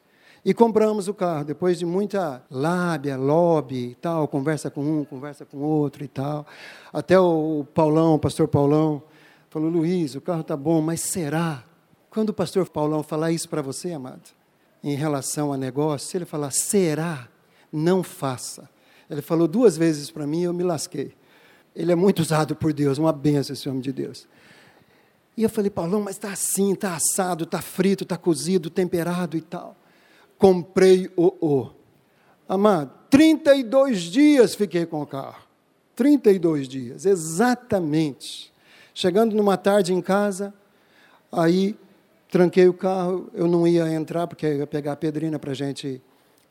E compramos o carro, depois de muita lábia, lobby e tal, conversa com um, conversa com outro e tal. Até o Paulão, o pastor Paulão, falou: Luiz, o carro está bom, mas será? Quando o pastor Paulão falar isso para você, amado, em relação a negócio, ele falar será, não faça. Ele falou duas vezes para mim e eu me lasquei. Ele é muito usado por Deus, uma benção esse homem de Deus. E eu falei, Paulão, mas está assim, está assado, está frito, está cozido, temperado e tal. Comprei o o. Amado, 32 dias fiquei com o carro. 32 dias, exatamente. Chegando numa tarde em casa, aí Tranquei o carro, eu não ia entrar porque ia pegar a pedrina para a gente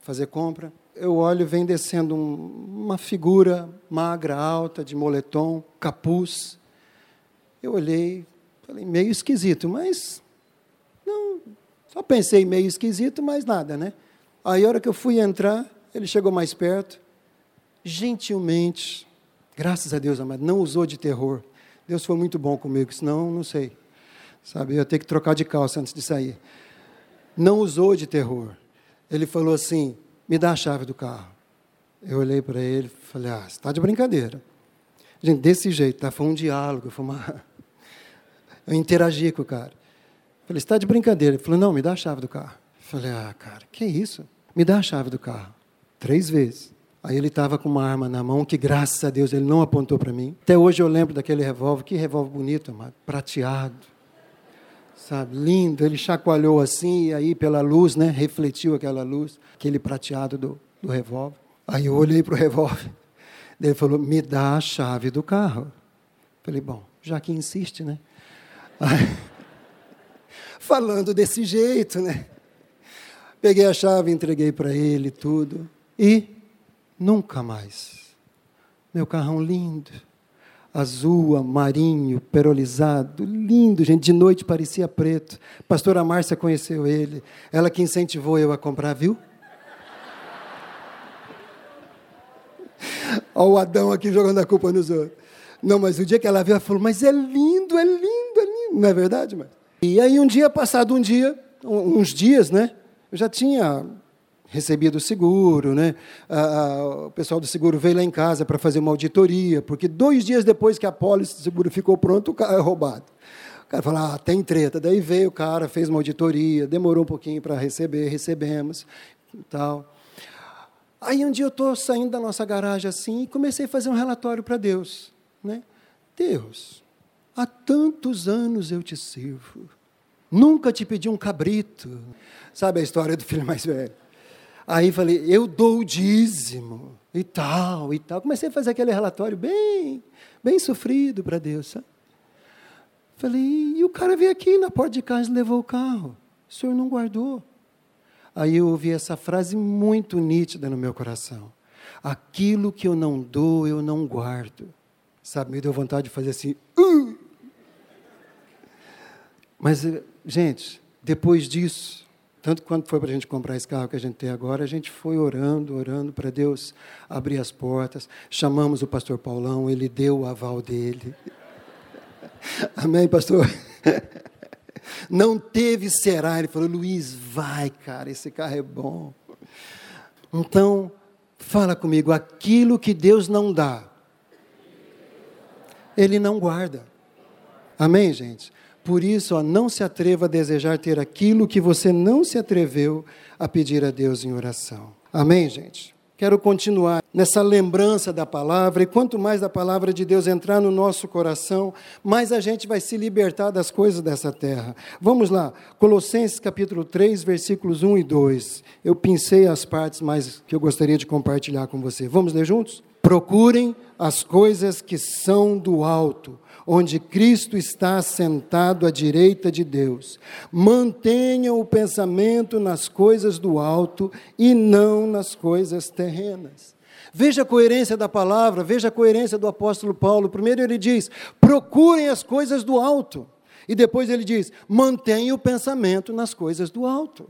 fazer compra. Eu olho, vem descendo um, uma figura magra, alta, de moletom, capuz. Eu olhei, falei, meio esquisito, mas não, só pensei meio esquisito, mas nada, né? Aí a hora que eu fui entrar, ele chegou mais perto, gentilmente, graças a Deus, amado, não usou de terror. Deus foi muito bom comigo, senão não sei. Sabe, eu ia ter que trocar de calça antes de sair. Não usou de terror. Ele falou assim: me dá a chave do carro. Eu olhei para ele e falei: ah, está de brincadeira. Gente, desse jeito, tá? foi um diálogo, foi uma. Eu interagi com o cara. Falei: está de brincadeira. Ele falou: não, me dá a chave do carro. Falei: ah, cara, que isso? Me dá a chave do carro. Três vezes. Aí ele estava com uma arma na mão que, graças a Deus, ele não apontou para mim. Até hoje eu lembro daquele revólver. Que revólver bonito, amado. Prateado sabe, lindo. Ele chacoalhou assim, e aí pela luz, né, refletiu aquela luz, aquele prateado do, do revólver. Aí eu olhei para o revólver, ele falou, me dá a chave do carro. Falei, bom, já que insiste, né? Aí, falando desse jeito, né? Peguei a chave, entreguei para ele tudo, e nunca mais. Meu carrão lindo azul, marinho, perolizado, lindo, gente, de noite parecia preto. Pastora Márcia conheceu ele, ela que incentivou eu a comprar, viu? Olha o Adão aqui jogando a culpa nos outros. Não, mas o dia que ela viu, ela falou, mas é lindo, é lindo, é lindo. Não é verdade, mãe? E aí um dia, passado um dia, uns dias, né? Eu já tinha recebia do seguro, né? o pessoal do seguro veio lá em casa para fazer uma auditoria, porque dois dias depois que a pólice do seguro ficou pronto, o carro é roubado. O cara falou, ah, tem treta. Daí veio o cara, fez uma auditoria, demorou um pouquinho para receber, recebemos tal. Aí um dia eu estou saindo da nossa garagem assim e comecei a fazer um relatório para Deus. Né? Deus, há tantos anos eu te sirvo. Nunca te pedi um cabrito. Sabe a história do filho mais velho? Aí falei, eu dou o dízimo e tal, e tal. Comecei a fazer aquele relatório bem, bem sofrido para Deus, sabe? Falei, e o cara veio aqui na porta de casa e levou o carro. O senhor não guardou. Aí eu ouvi essa frase muito nítida no meu coração. Aquilo que eu não dou, eu não guardo. Sabe, me deu vontade de fazer assim. Uh! Mas, eh, gente, depois disso, tanto quanto foi para a gente comprar esse carro que a gente tem agora, a gente foi orando, orando para Deus abrir as portas. Chamamos o pastor Paulão, ele deu o aval dele. Amém, pastor? Não teve será. Ele falou: Luiz, vai, cara, esse carro é bom. Então, fala comigo: aquilo que Deus não dá, Ele não guarda. Amém, gente? Por isso, ó, não se atreva a desejar ter aquilo que você não se atreveu a pedir a Deus em oração. Amém, gente? Quero continuar nessa lembrança da palavra, e quanto mais da palavra de Deus entrar no nosso coração, mais a gente vai se libertar das coisas dessa terra. Vamos lá, Colossenses capítulo 3, versículos 1 e 2. Eu pincei as partes mais que eu gostaria de compartilhar com você. Vamos ler juntos? Procurem as coisas que são do alto onde Cristo está sentado à direita de Deus. Mantenham o pensamento nas coisas do alto e não nas coisas terrenas. Veja a coerência da palavra, veja a coerência do apóstolo Paulo. Primeiro ele diz: procurem as coisas do alto. E depois ele diz: mantenha o pensamento nas coisas do alto.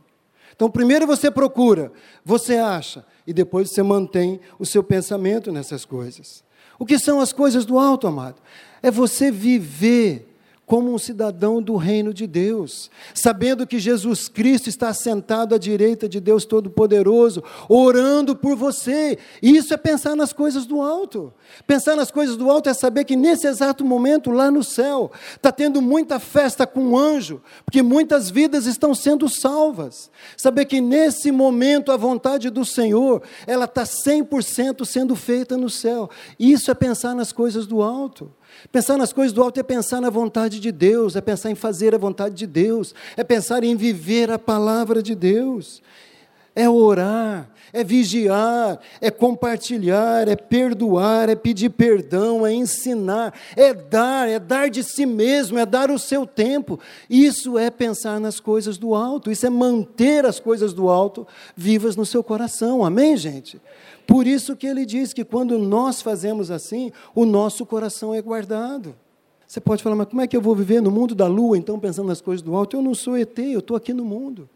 Então, primeiro você procura, você acha, e depois você mantém o seu pensamento nessas coisas. O que são as coisas do alto, amado? É você viver como um cidadão do reino de Deus, sabendo que Jesus Cristo está sentado à direita de Deus Todo-Poderoso, orando por você. Isso é pensar nas coisas do alto. Pensar nas coisas do alto é saber que nesse exato momento, lá no céu, está tendo muita festa com um anjo, porque muitas vidas estão sendo salvas. Saber que nesse momento a vontade do Senhor, ela está 100% sendo feita no céu. Isso é pensar nas coisas do alto. Pensar nas coisas do alto é pensar na vontade de Deus, é pensar em fazer a vontade de Deus, é pensar em viver a palavra de Deus, é orar, é vigiar, é compartilhar, é perdoar, é pedir perdão, é ensinar, é dar, é dar de si mesmo, é dar o seu tempo. Isso é pensar nas coisas do alto, isso é manter as coisas do alto vivas no seu coração. Amém, gente? Por isso que ele diz que quando nós fazemos assim, o nosso coração é guardado. Você pode falar, mas como é que eu vou viver no mundo da lua, então, pensando nas coisas do alto? Eu não sou ET, eu estou aqui no mundo.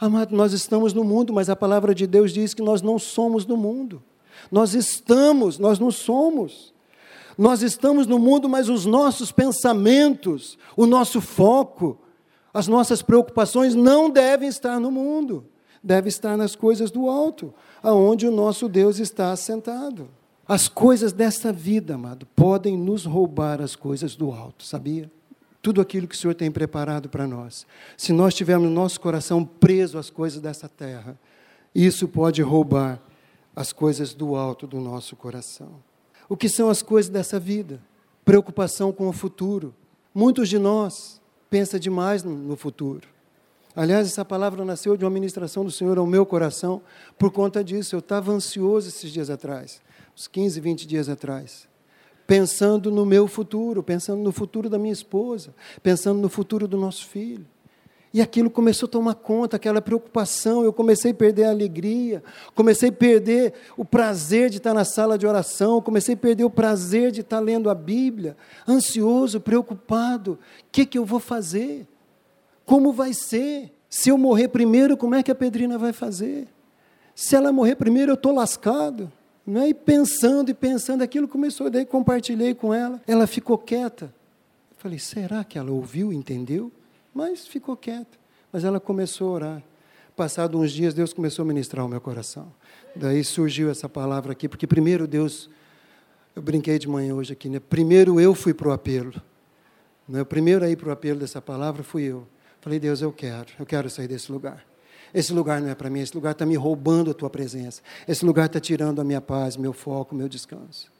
Amado, nós estamos no mundo, mas a palavra de Deus diz que nós não somos do mundo. Nós estamos, nós não somos. Nós estamos no mundo, mas os nossos pensamentos, o nosso foco, as nossas preocupações não devem estar no mundo, deve estar nas coisas do alto aonde o nosso Deus está assentado. As coisas desta vida, amado, podem nos roubar as coisas do alto, sabia? Tudo aquilo que o Senhor tem preparado para nós. Se nós tivermos nosso coração preso às coisas dessa terra, isso pode roubar as coisas do alto do nosso coração. O que são as coisas dessa vida? Preocupação com o futuro. Muitos de nós pensam demais no futuro. Aliás, essa palavra nasceu de uma ministração do Senhor ao meu coração por conta disso. Eu estava ansioso esses dias atrás, uns 15, 20 dias atrás, pensando no meu futuro, pensando no futuro da minha esposa, pensando no futuro do nosso filho. E aquilo começou a tomar conta, aquela preocupação. Eu comecei a perder a alegria, comecei a perder o prazer de estar na sala de oração, comecei a perder o prazer de estar lendo a Bíblia, ansioso, preocupado. O que, que eu vou fazer? Como vai ser? Se eu morrer primeiro, como é que a Pedrina vai fazer? Se ela morrer primeiro, eu estou lascado. Né? E pensando e pensando, aquilo começou, daí compartilhei com ela. Ela ficou quieta. Eu falei, será que ela ouviu, entendeu? Mas ficou quieta. Mas ela começou a orar. Passado uns dias, Deus começou a ministrar o meu coração. Daí surgiu essa palavra aqui, porque primeiro Deus, eu brinquei de manhã hoje aqui, né? Primeiro eu fui para o apelo. Né? O primeiro a ir para o apelo dessa palavra fui eu. Falei, Deus, eu quero, eu quero sair desse lugar. Esse lugar não é para mim, esse lugar está me roubando a tua presença. Esse lugar está tirando a minha paz, meu foco, meu descanso.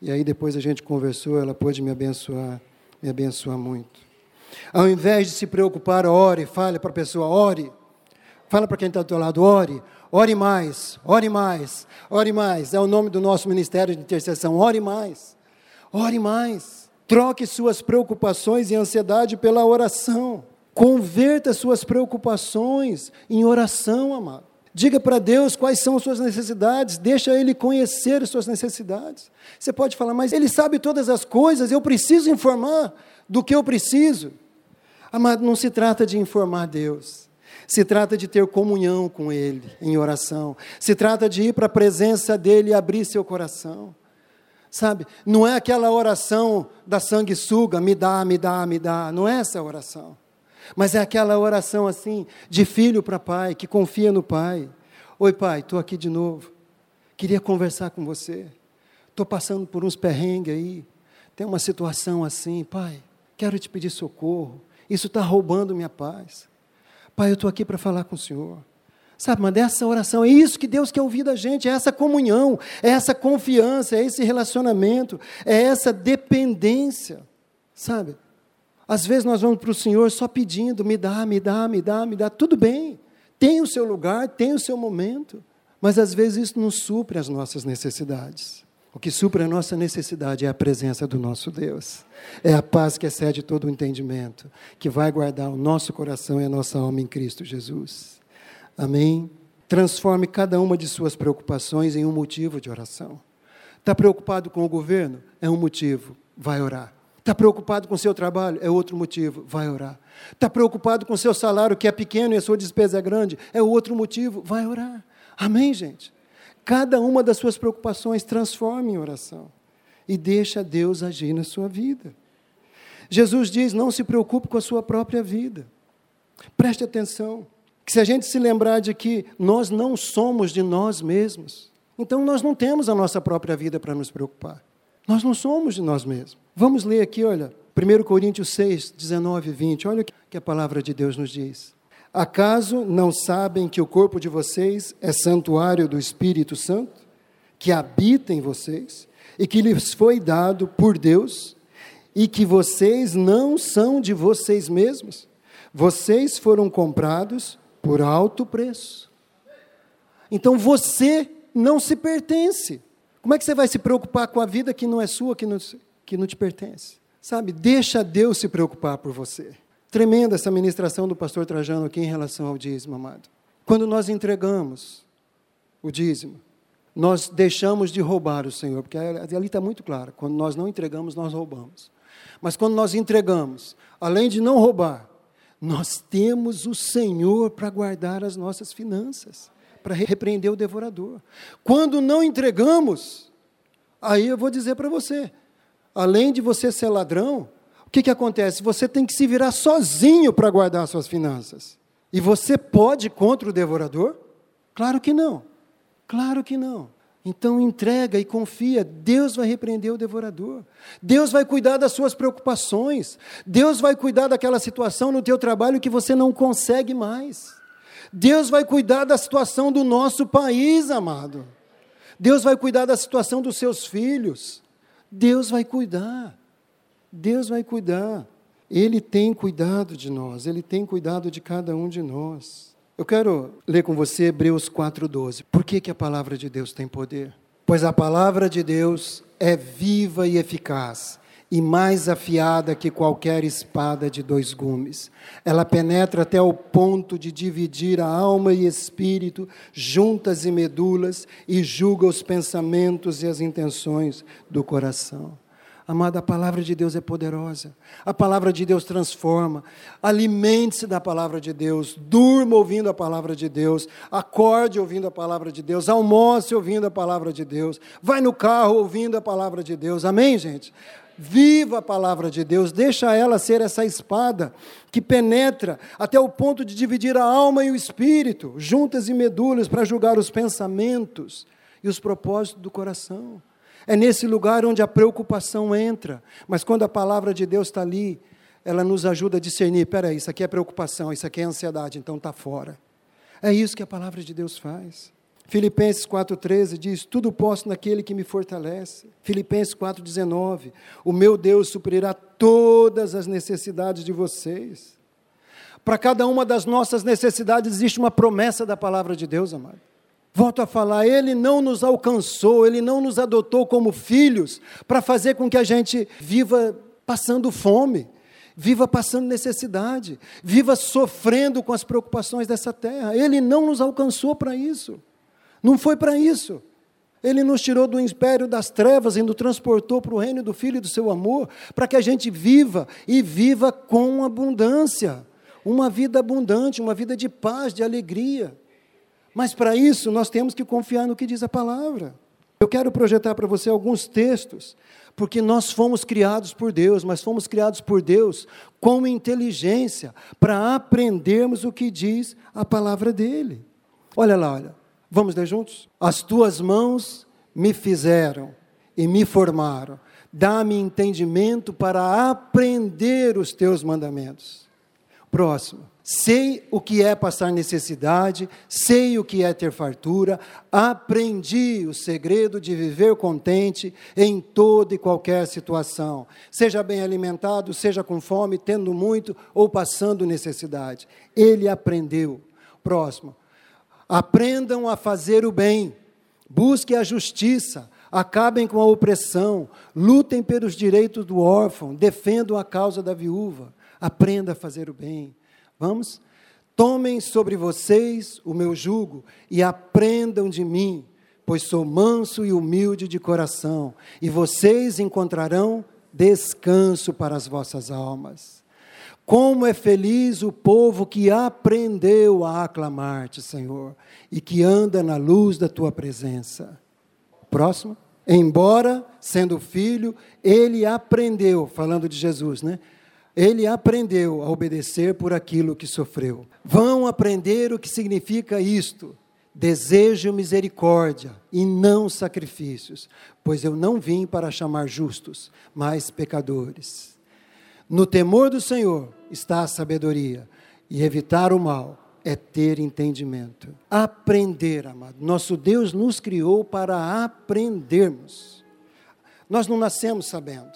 E aí depois a gente conversou, ela pôde me abençoar, me abençoar muito. Ao invés de se preocupar, ore, fale para a pessoa, ore. Fala para quem está do teu lado, ore, ore mais, ore mais, ore mais. É o nome do nosso ministério de intercessão, ore mais, ore mais. Troque suas preocupações e ansiedade pela oração. Converta suas preocupações em oração, amado. Diga para Deus quais são as suas necessidades, deixa Ele conhecer as suas necessidades. Você pode falar, mas Ele sabe todas as coisas, eu preciso informar do que eu preciso. Amado, não se trata de informar Deus, se trata de ter comunhão com Ele em oração, se trata de ir para a presença dEle e abrir seu coração. Sabe, não é aquela oração da sanguessuga, me dá, me dá, me dá, não é essa oração. Mas é aquela oração assim, de filho para pai, que confia no pai. Oi, pai, estou aqui de novo. Queria conversar com você. Estou passando por uns perrengues aí. Tem uma situação assim, pai. Quero te pedir socorro. Isso está roubando minha paz. Pai, eu estou aqui para falar com o Senhor. Sabe, mas essa oração, é isso que Deus quer ouvir da gente, é essa comunhão, é essa confiança, é esse relacionamento, é essa dependência. Sabe? Às vezes nós vamos para o Senhor só pedindo, me dá, me dá, me dá, me dá. Tudo bem, tem o seu lugar, tem o seu momento, mas às vezes isso não supre as nossas necessidades. O que supre a nossa necessidade é a presença do nosso Deus. É a paz que excede todo o entendimento, que vai guardar o nosso coração e a nossa alma em Cristo Jesus. Amém? Transforme cada uma de suas preocupações em um motivo de oração. Está preocupado com o governo? É um motivo, vai orar. Está preocupado com o seu trabalho? É outro motivo, vai orar. Está preocupado com o seu salário, que é pequeno e a sua despesa é grande? É outro motivo, vai orar. Amém, gente? Cada uma das suas preocupações transforme em oração e deixa Deus agir na sua vida. Jesus diz: não se preocupe com a sua própria vida. Preste atenção, que se a gente se lembrar de que nós não somos de nós mesmos, então nós não temos a nossa própria vida para nos preocupar. Nós não somos de nós mesmos. Vamos ler aqui, olha, 1 Coríntios 6, 19 e 20. Olha o que a palavra de Deus nos diz. Acaso não sabem que o corpo de vocês é santuário do Espírito Santo, que habita em vocês e que lhes foi dado por Deus, e que vocês não são de vocês mesmos? Vocês foram comprados por alto preço. Então você não se pertence. Como é que você vai se preocupar com a vida que não é sua, que não, que não te pertence? Sabe, deixa Deus se preocupar por você. Tremenda essa ministração do pastor Trajano aqui em relação ao dízimo, amado. Quando nós entregamos o dízimo, nós deixamos de roubar o Senhor, porque ali está muito claro: quando nós não entregamos, nós roubamos. Mas quando nós entregamos, além de não roubar, nós temos o Senhor para guardar as nossas finanças para repreender o devorador. Quando não entregamos, aí eu vou dizer para você, além de você ser ladrão, o que, que acontece? Você tem que se virar sozinho para guardar suas finanças. E você pode contra o devorador? Claro que não. Claro que não. Então entrega e confia, Deus vai repreender o devorador. Deus vai cuidar das suas preocupações. Deus vai cuidar daquela situação no teu trabalho que você não consegue mais. Deus vai cuidar da situação do nosso país, amado. Deus vai cuidar da situação dos seus filhos. Deus vai cuidar. Deus vai cuidar. Ele tem cuidado de nós, ele tem cuidado de cada um de nós. Eu quero ler com você Hebreus 4:12. Por que, que a palavra de Deus tem poder? Pois a palavra de Deus é viva e eficaz e mais afiada que qualquer espada de dois gumes. Ela penetra até o ponto de dividir a alma e espírito, juntas e medulas, e julga os pensamentos e as intenções do coração. Amada, a palavra de Deus é poderosa. A palavra de Deus transforma. Alimente-se da palavra de Deus. Durma ouvindo a palavra de Deus. Acorde ouvindo a palavra de Deus. Almoce ouvindo a palavra de Deus. Vai no carro ouvindo a palavra de Deus. Amém, gente? Viva a palavra de Deus, deixa ela ser essa espada que penetra até o ponto de dividir a alma e o espírito, juntas e medulas, para julgar os pensamentos e os propósitos do coração. É nesse lugar onde a preocupação entra, mas quando a palavra de Deus está ali, ela nos ajuda a discernir: peraí, isso aqui é preocupação, isso aqui é ansiedade, então está fora. É isso que a palavra de Deus faz. Filipenses 4,13 diz: Tudo posso naquele que me fortalece. Filipenses 4,19: O meu Deus suprirá todas as necessidades de vocês. Para cada uma das nossas necessidades existe uma promessa da palavra de Deus, amado. Volto a falar, Ele não nos alcançou, Ele não nos adotou como filhos para fazer com que a gente viva passando fome, viva passando necessidade, viva sofrendo com as preocupações dessa terra. Ele não nos alcançou para isso. Não foi para isso. Ele nos tirou do império das trevas e nos transportou para o reino do Filho e do seu amor, para que a gente viva e viva com abundância. Uma vida abundante, uma vida de paz, de alegria. Mas para isso nós temos que confiar no que diz a palavra. Eu quero projetar para você alguns textos, porque nós fomos criados por Deus, mas fomos criados por Deus com inteligência, para aprendermos o que diz a palavra dele. Olha lá, olha. Vamos ler juntos? As tuas mãos me fizeram e me formaram. Dá-me entendimento para aprender os teus mandamentos. Próximo. Sei o que é passar necessidade, sei o que é ter fartura, aprendi o segredo de viver contente em toda e qualquer situação, seja bem alimentado, seja com fome, tendo muito ou passando necessidade. Ele aprendeu. Próximo. Aprendam a fazer o bem, busquem a justiça, acabem com a opressão, lutem pelos direitos do órfão, defendam a causa da viúva. Aprenda a fazer o bem. Vamos? Tomem sobre vocês o meu jugo e aprendam de mim, pois sou manso e humilde de coração, e vocês encontrarão descanso para as vossas almas. Como é feliz o povo que aprendeu a aclamar-te, Senhor, e que anda na luz da tua presença. Próximo. Embora, sendo filho, ele aprendeu, falando de Jesus, né? Ele aprendeu a obedecer por aquilo que sofreu. Vão aprender o que significa isto. Desejo misericórdia e não sacrifícios, pois eu não vim para chamar justos, mas pecadores. No temor do Senhor está a sabedoria, e evitar o mal é ter entendimento. Aprender, amado. Nosso Deus nos criou para aprendermos. Nós não nascemos sabendo.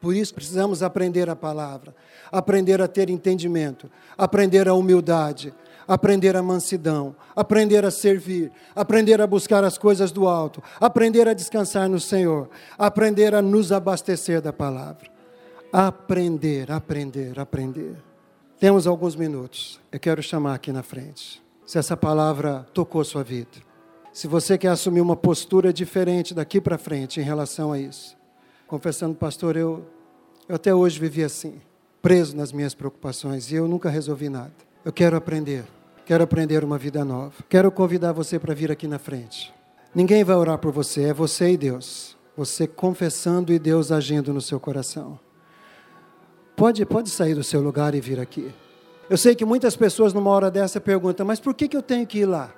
Por isso precisamos aprender a palavra, aprender a ter entendimento, aprender a humildade, aprender a mansidão, aprender a servir, aprender a buscar as coisas do alto, aprender a descansar no Senhor, aprender a nos abastecer da palavra. Aprender, aprender, aprender. Temos alguns minutos. Eu quero chamar aqui na frente. Se essa palavra tocou sua vida. Se você quer assumir uma postura diferente daqui para frente em relação a isso. Confessando, pastor, eu, eu até hoje vivi assim, preso nas minhas preocupações e eu nunca resolvi nada. Eu quero aprender. Quero aprender uma vida nova. Quero convidar você para vir aqui na frente. Ninguém vai orar por você, é você e Deus. Você confessando e Deus agindo no seu coração. Pode, pode sair do seu lugar e vir aqui. Eu sei que muitas pessoas numa hora dessa perguntam, mas por que, que eu tenho que ir lá?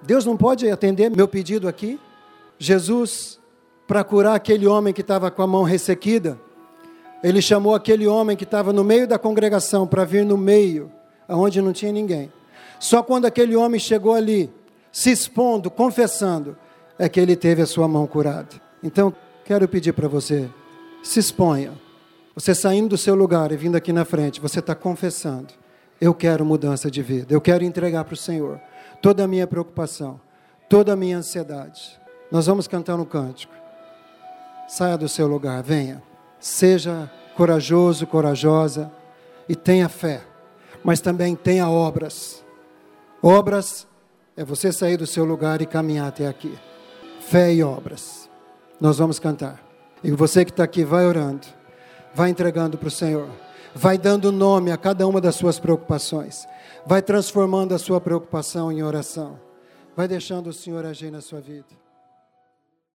Deus não pode atender meu pedido aqui? Jesus, para curar aquele homem que estava com a mão ressequida, ele chamou aquele homem que estava no meio da congregação para vir no meio, aonde não tinha ninguém. Só quando aquele homem chegou ali, se expondo, confessando, é que ele teve a sua mão curada. Então, quero pedir para você, se exponha. Você saindo do seu lugar e vindo aqui na frente, você está confessando: eu quero mudança de vida, eu quero entregar para o Senhor toda a minha preocupação, toda a minha ansiedade. Nós vamos cantar um cântico. Saia do seu lugar, venha. Seja corajoso, corajosa e tenha fé, mas também tenha obras. Obras é você sair do seu lugar e caminhar até aqui. Fé e obras. Nós vamos cantar. E você que está aqui, vai orando. Vai entregando para o Senhor. Vai dando nome a cada uma das suas preocupações. Vai transformando a sua preocupação em oração. Vai deixando o Senhor agir na sua vida.